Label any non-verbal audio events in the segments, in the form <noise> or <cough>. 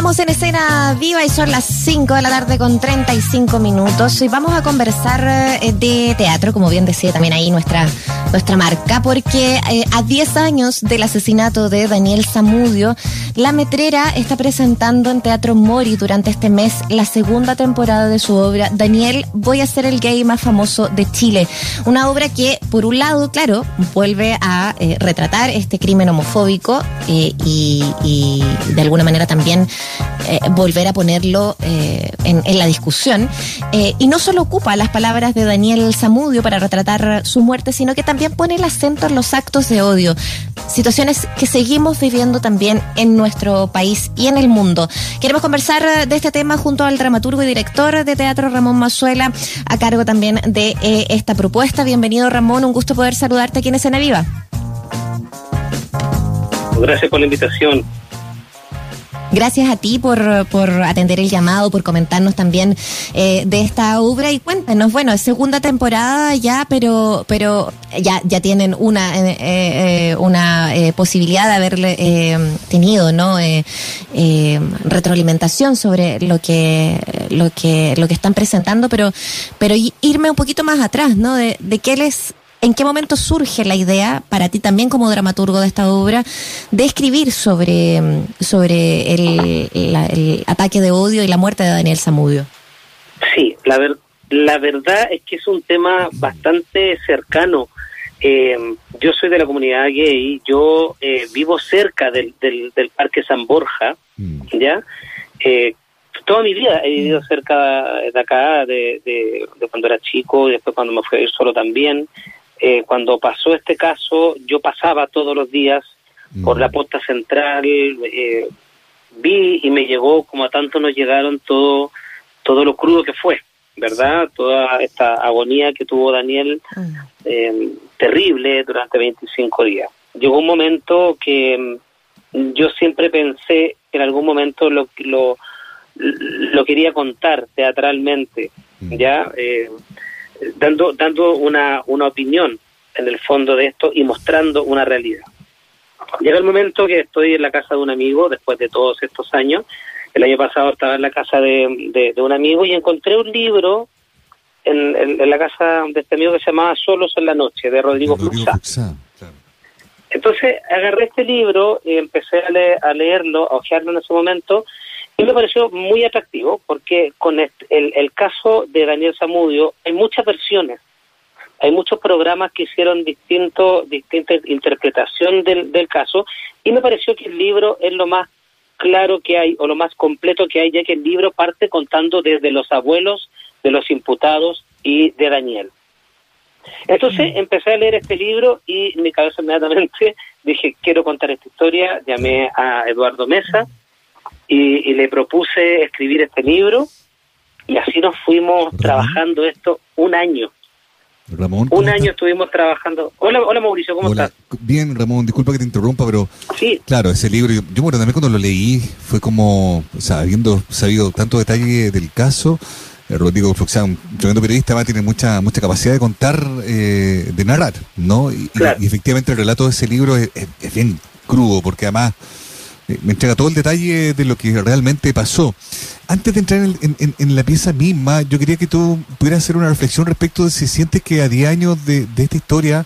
Estamos en escena viva y son las 5 de la tarde con 35 minutos y vamos a conversar eh, de teatro, como bien decía también ahí nuestra, nuestra marca, porque eh, a 10 años del asesinato de Daniel Zamudio, La Metrera está presentando en Teatro Mori durante este mes la segunda temporada de su obra Daniel, voy a ser el gay más famoso de Chile. Una obra que, por un lado, claro, vuelve a eh, retratar este crimen homofóbico y, y de alguna manera también eh, volver a ponerlo eh, en, la discusión. Eh, y no solo ocupa las palabras de Daniel Zamudio para retratar su muerte, sino que también pone el acento en los actos de odio, situaciones que seguimos viviendo también en nuestro país y en el mundo. Queremos conversar de este tema junto al dramaturgo y director de teatro Ramón Mazuela, a cargo también de esta propuesta. Bienvenido Ramón, un gusto poder saludarte aquí en Escena Viva. Gracias por la invitación. Gracias a ti por, atender el llamado, por comentarnos también eh, de esta obra y cuéntanos, bueno, es segunda temporada ya, pero pero ya ya tienen una eh, eh, una posibilidad de haberle tenido, ¿no? retroalimentación sobre lo que lo que lo que están presentando, pero pero irme un poquito más atrás, ¿no? De, de qué les ¿En qué momento surge la idea, para ti también como dramaturgo de esta obra, de escribir sobre, sobre el, ataque de odio y la muerte de Daniel Zamudio? Sí, la, la verdad es que es un tema bastante cercano. Eh, yo soy de la comunidad gay, yo eh, vivo cerca del, del, Parque San Borja, mm. ¿ya? Eh, toda mi vida he vivido cerca de acá, de, de, de, cuando era chico y después cuando me fui a ir solo también. Eh, cuando pasó este caso, yo pasaba todos los días por la mm. posta central, eh, vi y me llegó, como a tanto nos llegaron, todo, todo lo crudo que fue, ¿verdad? Toda esta agonía que tuvo Daniel, mm. eh, terrible, durante 25 días. Llegó un momento que mm, yo siempre pensé que en algún momento lo, lo, lo quería contar teatralmente, ¿ya? Dando, dando una, una opinión en el fondo de esto y mostrando una realidad. Llega el momento que estoy en la casa de un amigo después de todos estos años. El año pasado estaba en la casa de, de, un amigo y encontré un libro en, en, la casa de este amigo que se llamaba Solos en la Noche, de Rodrigo, Rodrigo Entonces agarré este libro y empecé a, a leerlo, a ojearlo en ese momento y me pareció muy atractivo porque con el, el caso de Daniel Zamudio hay muchas versiones, hay muchos programas que hicieron distinto, distinta interpretación del, del caso y me pareció que el libro es lo más claro que hay o lo más completo que hay, ya que el libro parte contando desde los abuelos de los imputados y de Daniel. Entonces mm. empecé a leer este libro y en mi cabeza inmediatamente <laughs> dije, quiero contar esta historia, llamé a Eduardo Mesa, y, le propuse escribir este libro y así nos fuimos trabajando esto un año. Ramón. Un año estuvimos trabajando. Hola, hola Mauricio, ¿cómo estás? Bien, Ramón, disculpa que te interrumpa, pero sí. claro, ese libro, yo, yo bueno, también cuando lo leí fue como, o sea, habiendo sabido tanto detalle del caso, eh, Rodrigo Floxán, un tremendo periodista, va, tiene mucha mucha capacidad de contar, eh, de narrar, ¿no? Y, efectivamente el relato de ese libro es bien crudo, porque además me entrega todo el detalle de lo que realmente pasó. Antes de entrar en, la pieza misma, yo quería que tú pudieras hacer una reflexión respecto de si sientes que a 10 años de, esta historia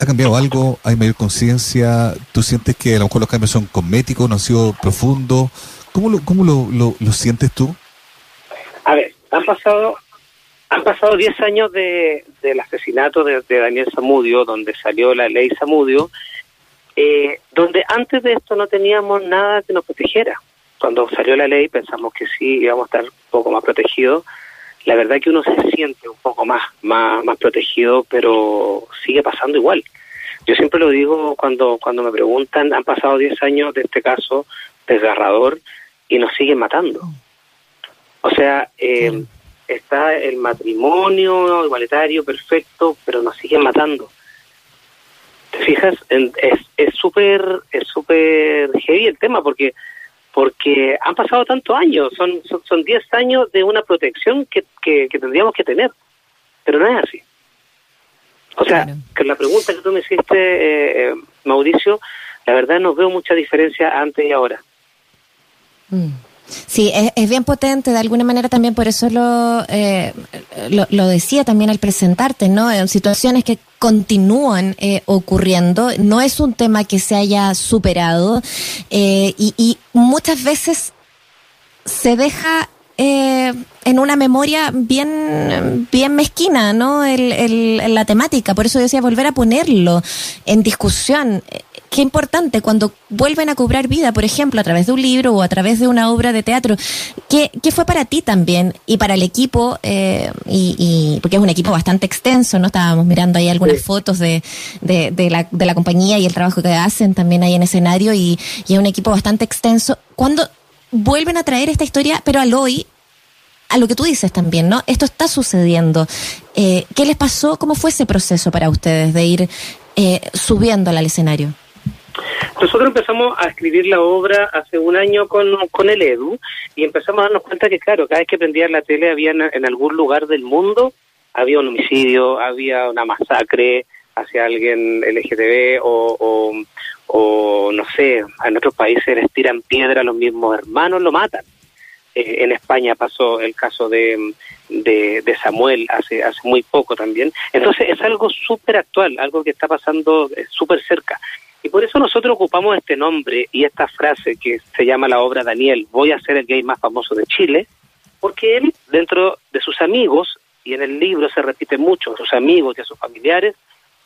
ha cambiado algo, hay mayor conciencia, tú sientes que a lo mejor los cambios son cosméticos, no han sido profundos. ¿Cómo lo, cómo lo, lo, sientes tú? A ver, han pasado han pasado 10 años de, del asesinato de, de Daniel Zamudio, donde salió la ley Zamudio, eh, donde antes de esto no teníamos nada que nos protegiera. Cuando salió la ley pensamos que sí íbamos a estar un poco más protegidos. La verdad que uno se siente un poco más, más, más protegido, pero sigue pasando igual. Yo siempre lo digo cuando, cuando me preguntan, han pasado 10 años de este caso desgarrador y nos siguen matando. O sea, eh, está el matrimonio igualitario perfecto, pero nos siguen matando te fijas, es súper es súper heavy el tema porque porque han pasado tantos años, son son 10 años de una protección que, que, tendríamos que tener, pero no es así. O sea, que la pregunta que tú me hiciste, eh, eh, Mauricio, la verdad no veo mucha diferencia antes y ahora. Mm. Sí, es, bien potente, de alguna manera también por eso lo, eh, lo, decía también al presentarte, ¿no? En situaciones que continúan eh, ocurriendo, no es un tema que se haya superado eh, y, y muchas veces se deja eh, en una memoria bien, bien mezquina, ¿no? El, el, la temática. Por eso decía volver a ponerlo en discusión. Qué importante cuando vuelven a cobrar vida, por ejemplo, a través de un libro o a través de una obra de teatro. ¿Qué, qué fue para ti también y para el equipo? Eh, y, y, porque es un equipo bastante extenso, ¿no? Estábamos mirando ahí algunas fotos de, de, de, la, de la compañía y el trabajo que hacen también ahí en escenario y, y es un equipo bastante extenso. ¿Cuándo vuelven a traer esta historia, pero al hoy, a lo que tú dices también, ¿no? Esto está sucediendo. Eh, ¿Qué les pasó? ¿Cómo fue ese proceso para ustedes de ir eh, subiéndola al escenario? Nosotros empezamos a escribir la obra hace un año con, con el Edu y empezamos a darnos cuenta que, claro, cada vez que prendía la tele había en, algún lugar del mundo, había un homicidio, había una masacre hacia alguien LGTB o, o, o no sé, en otros países les tiran piedra a los mismos hermanos, lo matan. Eh, en España pasó el caso de, de, Samuel hace, hace muy poco también. Entonces es algo súper actual, algo que está pasando eh, súper cerca. Y por eso nosotros ocupamos este nombre y esta frase que se llama la obra Daniel, voy a ser el gay más famoso de Chile, porque él, dentro de sus amigos, y en el libro se repite mucho, sus amigos y a sus familiares,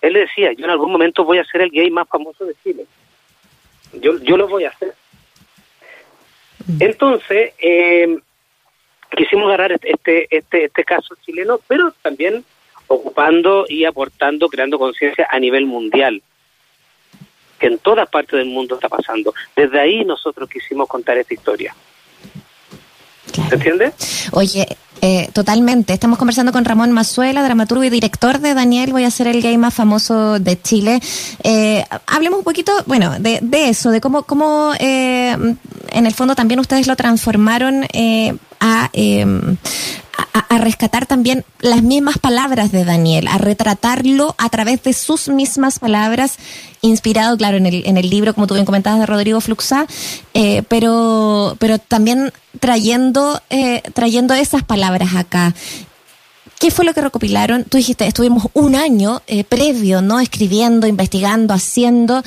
él decía, yo en algún momento voy a ser el gay más famoso de Chile. Yo, yo lo voy a hacer. Mm. Entonces, eh, quisimos agarrar este, este, este, este caso chileno, pero también ocupando y aportando, creando conciencia a nivel mundial, que en todas partes del mundo está pasando. Desde ahí nosotros quisimos contar esta historia. ¿Se entiende? Oye, eh, totalmente. Estamos conversando con Ramón Mazuela, dramaturgo y director de Daniel. Voy a ser el gay más famoso de Chile. Eh, hablemos un poquito, bueno, de, de eso, de cómo, cómo eh, en el fondo también ustedes lo transformaron eh, a, a, rescatar también las mismas palabras de Daniel, a retratarlo a través de sus mismas palabras, inspirado, claro, en el, en el libro, como tú bien comentabas, de Rodrigo Fluxá, eh, pero, pero también trayendo, eh, trayendo esas palabras acá. ¿Qué fue lo que recopilaron? Tú dijiste, estuvimos un año eh, previo, ¿no? Escribiendo, investigando, haciendo.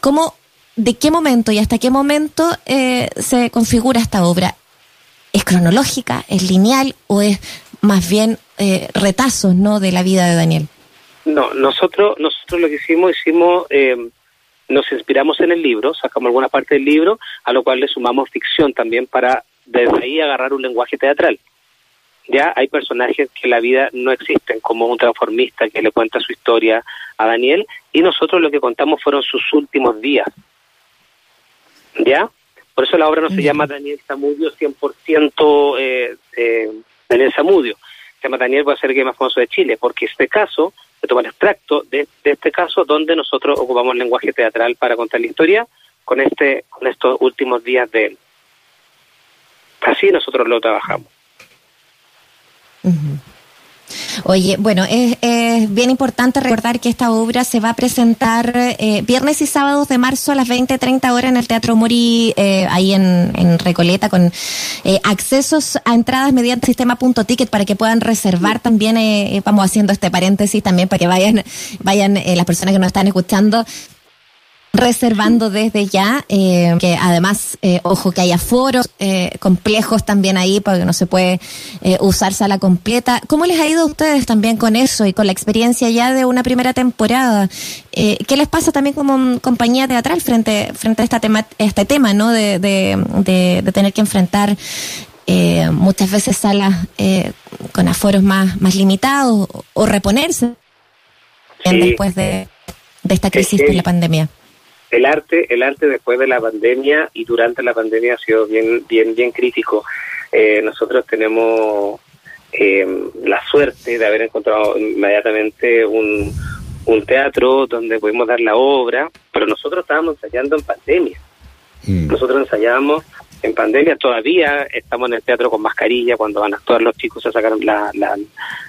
¿Cómo, de qué momento y hasta qué momento se configura esta obra? ¿Es cronológica, es lineal o es más bien eh, retazos ¿no? de la vida de Daniel? No, nosotros, nosotros lo que hicimos, hicimos, eh, nos inspiramos en el libro, sacamos alguna parte del libro, a lo cual le sumamos ficción también para desde ahí agarrar un lenguaje teatral. Ya hay personajes que en la vida no existen, como un transformista que le cuenta su historia a Daniel, y nosotros lo que contamos fueron sus últimos días. ¿Ya? Por eso la obra no se llama Daniel Zamudio 100% eh, eh, Daniel Zamudio. Se llama Daniel va a ser el más famoso de Chile, porque este caso, se toma el extracto de, este caso donde nosotros ocupamos lenguaje teatral para contar la historia con este con estos últimos días de él. Así nosotros lo trabajamos. Oye, bueno, es, bien importante recordar que esta obra se va a presentar eh, viernes y sábados de marzo a las 20, 30 horas en el Teatro Mori, eh, ahí en, Recoleta, con eh, accesos a entradas mediante sistema punto ticket para que puedan reservar también, vamos haciendo este paréntesis también para que vayan, vayan las personas que nos están escuchando reservando desde ya, eh, que además, eh, ojo, que haya foros eh, complejos también ahí, porque no se puede usar sala completa. ¿Cómo les ha ido a ustedes también con eso y con la experiencia ya de una primera temporada? ¿Qué les pasa también como compañía teatral frente, frente a esta tema, este tema, ¿no? De, de, tener que enfrentar muchas veces salas con aforos más, más limitados o, reponerse después de, de esta crisis de la pandemia el arte, el arte después de la pandemia y durante la pandemia ha sido bien, bien, bien crítico. Eh, nosotros tenemos eh, la suerte de haber encontrado inmediatamente un, un teatro donde pudimos dar la obra, pero nosotros estábamos ensayando en pandemia. Mm. Nosotros ensayábamos en pandemia, todavía estamos en el teatro con mascarilla, cuando van a actuar los chicos se sacar la, la,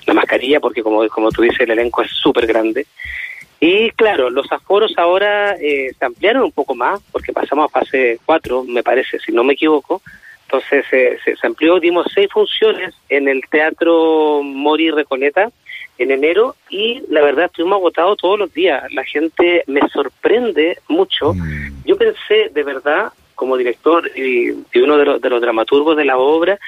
la mascarilla, porque como, como tú dices, el elenco es súper grande. Y claro, los aforos ahora eh, se ampliaron un poco más, porque pasamos a fase 4, me parece, si no me equivoco, Entonces se, se, amplió, dimos seis funciones en el Teatro Mori Recoleta en enero y la verdad estuvimos agotados todos los días. La gente me sorprende mucho. Mm. Yo pensé de verdad, como director y, uno de los, de los dramaturgos de la obra,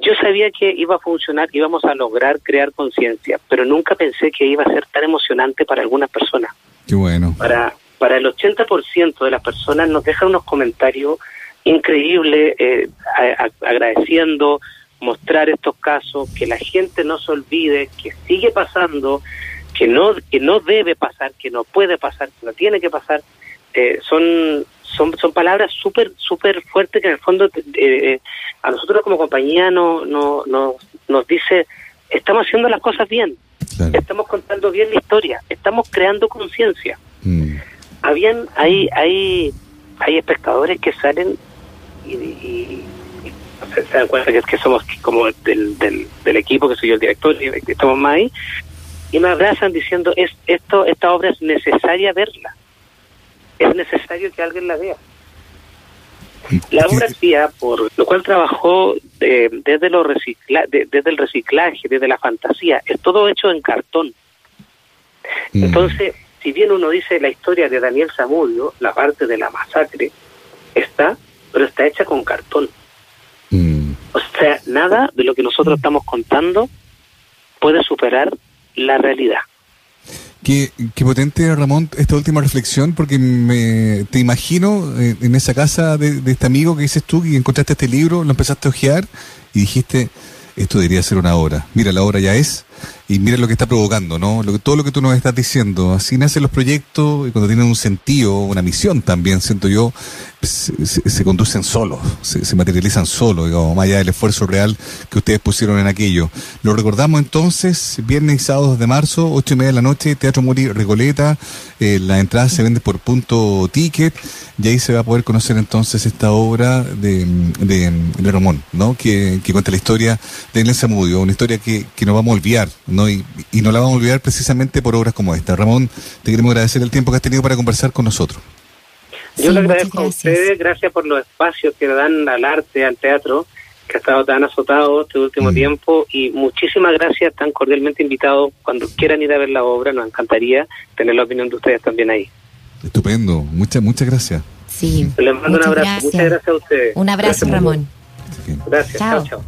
yo sabía que iba a funcionar, que íbamos a lograr crear conciencia, pero nunca pensé que iba a ser tan emocionante para algunas personas. Qué bueno. Para, para el 80% de las personas nos dejan unos comentarios increíbles, eh, agradeciendo, mostrar estos casos, que la gente no se olvide, que sigue pasando, que no, que no debe pasar, que no puede pasar, que no tiene que pasar. Eh, son son, son palabras súper súper fuertes que en el fondo eh, eh, a nosotros como compañía no, no, no, nos dice, estamos haciendo las cosas bien, estamos contando bien la historia, estamos creando conciencia. Mm. Habían, hay, hay, hay espectadores que salen y, se, dan cuenta que, que somos como del, del, del, equipo, que soy yo el director, y estamos más ahí, y me abrazan diciendo, es, esto, esta obra es necesaria verla es necesario que alguien la vea. La obra hacía, por lo cual trabajó eh, desde, lo recicla desde el reciclaje, desde la fantasía, es todo hecho en cartón. Mm. Entonces, si bien uno dice la historia de Daniel Zamudio, la parte de la masacre, está, pero está hecha con cartón. Mm. O sea, nada de lo que nosotros estamos contando puede superar la realidad. Qué, potente, Ramón, esta última reflexión, porque me, te imagino eh, en esa casa de, de, este amigo que dices tú, que encontraste este libro, lo empezaste a ojear y dijiste, esto debería ser una obra. Mira, la obra ya es, y mira lo que está provocando, ¿no? Lo que, todo lo que tú nos estás diciendo. Así nacen los proyectos y cuando tienen un sentido, una misión también, siento yo, se, conducen solos, se, materializan solos, digamos, más allá del esfuerzo real que ustedes pusieron en aquello. Lo recordamos entonces, viernes y sábados de marzo, ocho y media de la noche, Teatro Mori Recoleta, eh, la entrada se vende por punto ticket, y ahí se va a poder conocer entonces esta obra de, de, Ramón, ¿no? Que, que, cuenta la historia de Elena Mudio, una historia que, que no vamos a olvidar, ¿no? Y, y no la vamos a olvidar precisamente por obras como esta. Ramón, te queremos agradecer el tiempo que has tenido para conversar con nosotros. Yo le agradezco a ustedes, gracias por los espacios que dan al arte, al teatro, que ha estado tan azotado este último mm. tiempo y muchísimas gracias, tan cordialmente invitados. Cuando quieran ir a ver la obra, nos encantaría tener la opinión de ustedes también ahí. Estupendo, muchas, muchas gracias. Sí. Les mando un abrazo, muchas gracias a ustedes. Un abrazo, Ramón. Gracias, chao. chao.